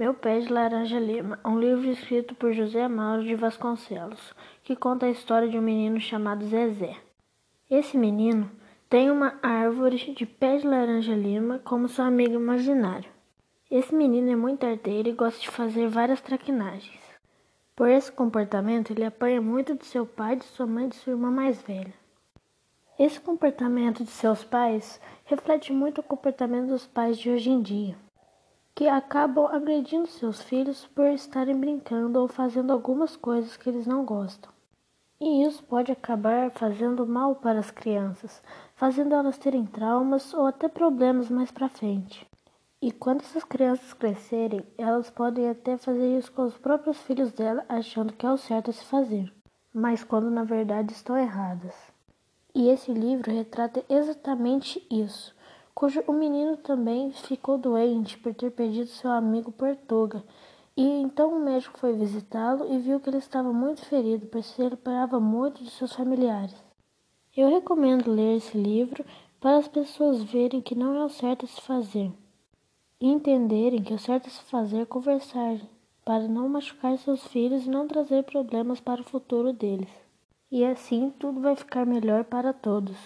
Meu Pé de Laranja Lima, um livro escrito por José Mauro de Vasconcelos, que conta a história de um menino chamado Zezé. Esse menino tem uma árvore de pé de laranja lima como seu amigo imaginário. Esse menino é muito arteiro e gosta de fazer várias traquinagens. Por esse comportamento, ele apanha muito de seu pai, de sua mãe e de sua irmã mais velha. Esse comportamento de seus pais reflete muito o comportamento dos pais de hoje em dia que acabam agredindo seus filhos por estarem brincando ou fazendo algumas coisas que eles não gostam. E isso pode acabar fazendo mal para as crianças, fazendo elas terem traumas ou até problemas mais para frente. E quando essas crianças crescerem, elas podem até fazer isso com os próprios filhos dela, achando que é o certo a se fazer, mas quando na verdade estão erradas. E esse livro retrata exatamente isso cujo o menino também ficou doente por ter perdido seu amigo Portuga. E então o médico foi visitá-lo e viu que ele estava muito ferido, pois se separava muito de seus familiares. Eu recomendo ler esse livro para as pessoas verem que não é o certo a se fazer e entenderem que o certo a se fazer é conversar para não machucar seus filhos e não trazer problemas para o futuro deles. E assim tudo vai ficar melhor para todos.